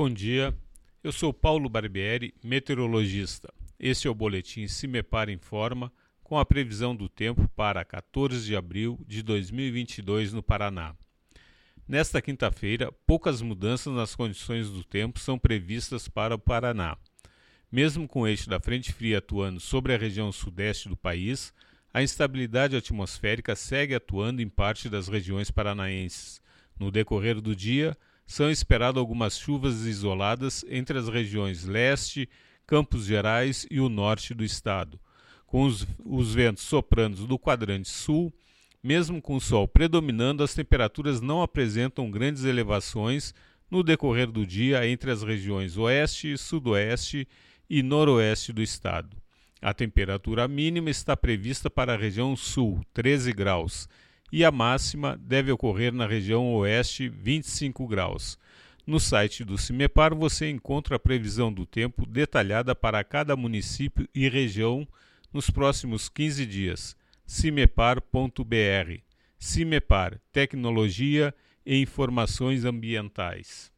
Bom dia, eu sou Paulo Barbieri, meteorologista. Este é o boletim Cimepar Informa com a previsão do tempo para 14 de abril de 2022 no Paraná. Nesta quinta-feira, poucas mudanças nas condições do tempo são previstas para o Paraná. Mesmo com o eixo da frente fria atuando sobre a região sudeste do país, a instabilidade atmosférica segue atuando em parte das regiões paranaenses. No decorrer do dia, são esperadas algumas chuvas isoladas entre as regiões leste, Campos Gerais e o norte do estado, com os, os ventos soprando do quadrante sul. Mesmo com o sol predominando, as temperaturas não apresentam grandes elevações no decorrer do dia entre as regiões oeste, sudoeste e noroeste do estado. A temperatura mínima está prevista para a região sul, 13 graus, e a máxima deve ocorrer na região oeste, 25 graus. No site do CIMEPAR você encontra a previsão do tempo detalhada para cada município e região nos próximos 15 dias. cimepar.br. CIMEPAR Tecnologia e Informações Ambientais.